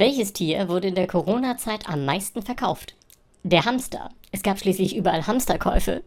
Welches Tier wurde in der Corona-Zeit am meisten verkauft? Der Hamster. Es gab schließlich überall Hamsterkäufe.